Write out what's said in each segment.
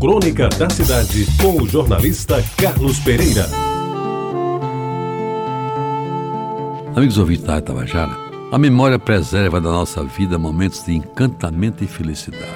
Crônica da Cidade, com o jornalista Carlos Pereira. Amigos ouvintes da Tabajara, a memória preserva da nossa vida momentos de encantamento e felicidade.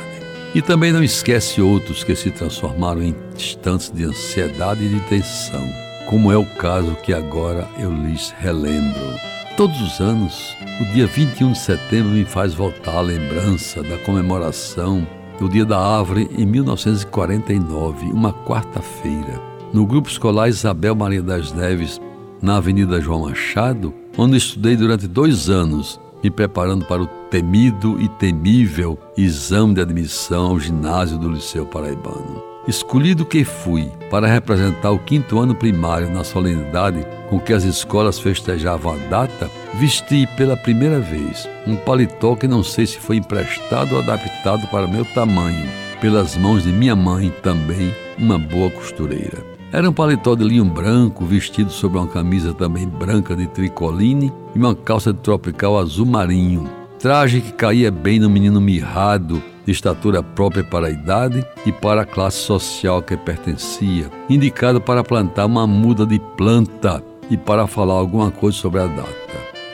E também não esquece outros que se transformaram em instantes de ansiedade e de tensão, como é o caso que agora eu lhes relembro. Todos os anos, o dia 21 de setembro me faz voltar à lembrança da comemoração do Dia da Árvore em 1949, uma quarta-feira, no Grupo Escolar Isabel Maria das Neves, na Avenida João Machado, onde estudei durante dois anos, me preparando para o temido e temível exame de admissão ao ginásio do Liceu Paraibano. Escolhido que fui para representar o quinto ano primário na solenidade com que as escolas festejavam a data, vesti pela primeira vez um paletó que não sei se foi emprestado ou adaptado para meu tamanho, pelas mãos de minha mãe, também uma boa costureira. Era um paletó de linho branco, vestido sobre uma camisa também branca de tricoline e uma calça de tropical azul marinho. Traje que caía bem no menino mirrado, de estatura própria para a idade e para a classe social que pertencia, indicado para plantar uma muda de planta e para falar alguma coisa sobre a data.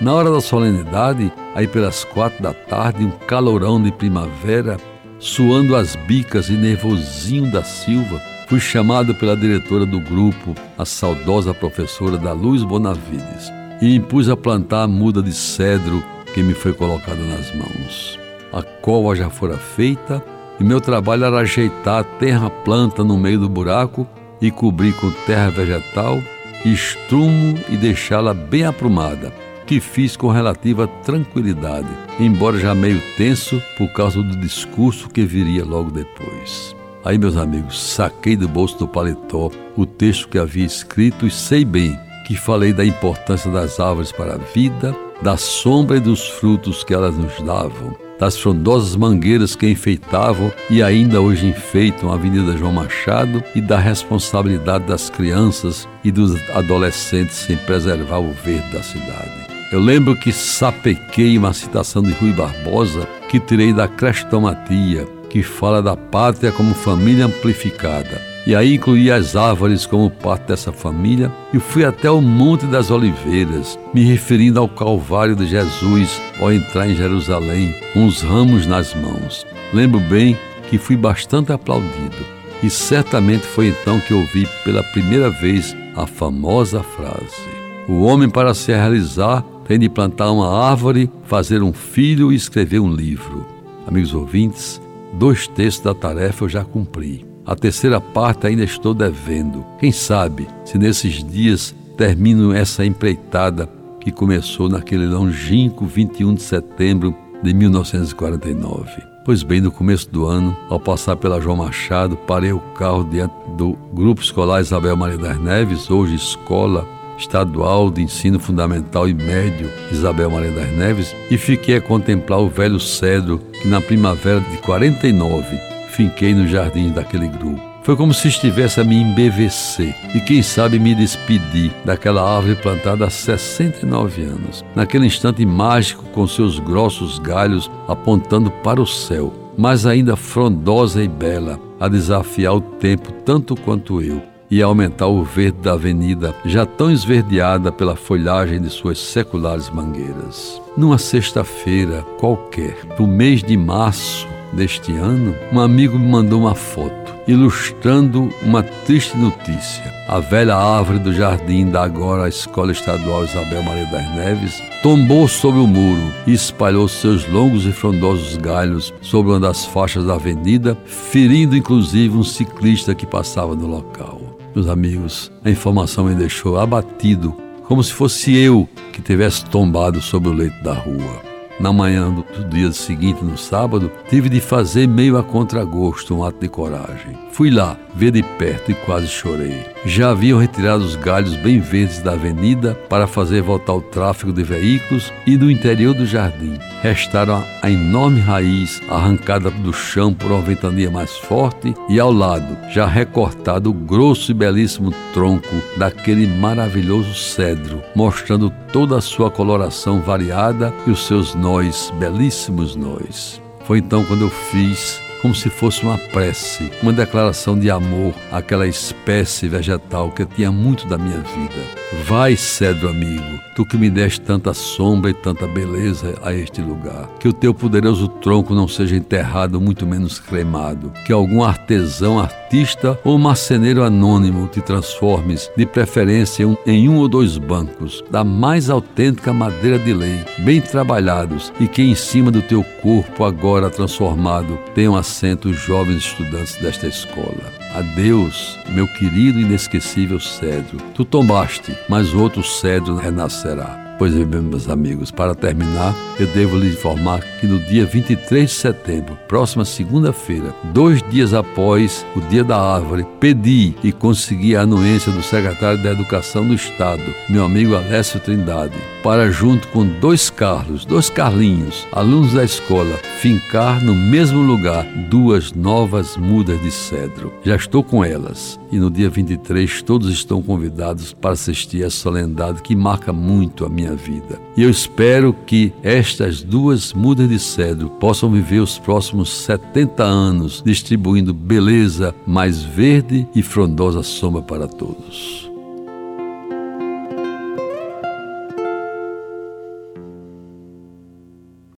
Na hora da solenidade, aí pelas quatro da tarde, um calorão de primavera, suando as bicas e nervosinho da Silva, fui chamado pela diretora do grupo, a saudosa professora da Luz Bonavides, e me pus a plantar a muda de cedro que me foi colocada nas mãos a cova já fora feita e meu trabalho era ajeitar a terra planta no meio do buraco e cobrir com terra vegetal, estrumo e deixá-la bem aprumada, que fiz com relativa tranquilidade, embora já meio tenso por causa do discurso que viria logo depois. Aí, meus amigos, saquei do bolso do paletó o texto que havia escrito e sei bem que falei da importância das árvores para a vida, da sombra e dos frutos que elas nos davam, das frondosas mangueiras que enfeitavam e ainda hoje enfeitam a Avenida João Machado e da responsabilidade das crianças e dos adolescentes em preservar o verde da cidade. Eu lembro que sapequei uma citação de Rui Barbosa que tirei da Crestomatia, que fala da pátria como família amplificada e aí incluí as árvores como parte dessa família e fui até o Monte das Oliveiras, me referindo ao Calvário de Jesus ao entrar em Jerusalém, com os ramos nas mãos. Lembro bem que fui bastante aplaudido e certamente foi então que ouvi pela primeira vez a famosa frase: O homem, para se realizar, tem de plantar uma árvore, fazer um filho e escrever um livro. Amigos ouvintes, dois terços da tarefa eu já cumpri. A terceira parte ainda estou devendo. Quem sabe se nesses dias termino essa empreitada que começou naquele longínquo 21 de setembro de 1949. Pois bem, no começo do ano, ao passar pela João Machado, parei o carro diante do Grupo Escolar Isabel Maria das Neves, hoje Escola Estadual de Ensino Fundamental e Médio Isabel Maria das Neves, e fiquei a contemplar o velho cedro que na primavera de 49 finquei no jardim daquele grupo. Foi como se estivesse a me embevecer e, quem sabe, me despedir daquela árvore plantada há 69 anos. Naquele instante mágico, com seus grossos galhos apontando para o céu, mas ainda frondosa e bela, a desafiar o tempo tanto quanto eu e a aumentar o verde da avenida, já tão esverdeada pela folhagem de suas seculares mangueiras. Numa sexta-feira qualquer, do mês de março, deste ano, um amigo me mandou uma foto ilustrando uma triste notícia. A velha árvore do jardim da agora Escola Estadual Isabel Maria das Neves tombou sobre o muro e espalhou seus longos e frondosos galhos sobre uma das faixas da avenida, ferindo inclusive um ciclista que passava no local. Meus amigos, a informação me deixou abatido, como se fosse eu que tivesse tombado sobre o leito da rua. Na manhã do dia seguinte, no sábado, tive de fazer meio a contragosto um ato de coragem. Fui lá, ver de perto e quase chorei. Já haviam retirado os galhos bem verdes da avenida para fazer voltar o tráfego de veículos e do interior do jardim. Restaram a enorme raiz arrancada do chão por uma ventania mais forte e ao lado, já recortado o grosso e belíssimo tronco daquele maravilhoso cedro, mostrando toda a sua coloração variada e os seus nós, belíssimos nós. Foi então quando eu fiz como se fosse uma prece, uma declaração de amor àquela espécie vegetal que tinha muito da minha vida. Vai, cedro amigo, tu que me deste tanta sombra e tanta beleza a este lugar. Que o teu poderoso tronco não seja enterrado, muito menos cremado. Que algum artesão, artista ou marceneiro anônimo te transformes, de preferência em um ou dois bancos, da mais autêntica madeira de lei, bem trabalhados, e que em cima do teu corpo, agora transformado, tenham assento os jovens estudantes desta escola. Adeus, meu querido inesquecível cedro. Tu tombaste, mas outro cedro renascerá. Pois bem, meus amigos, para terminar, eu devo lhe informar que no dia 23 de setembro, próxima segunda-feira, dois dias após o Dia da Árvore, pedi e consegui a anuência do secretário da Educação do Estado, meu amigo Alessio Trindade, para, junto com dois Carlos, dois Carlinhos, alunos da escola, fincar no mesmo lugar duas novas mudas de cedro. Já estou com elas e no dia 23 todos estão convidados para assistir a solenidade que marca muito a minha minha vida. E eu espero que estas duas mudas de cedro possam viver os próximos 70 anos, distribuindo beleza mais verde e frondosa sombra para todos.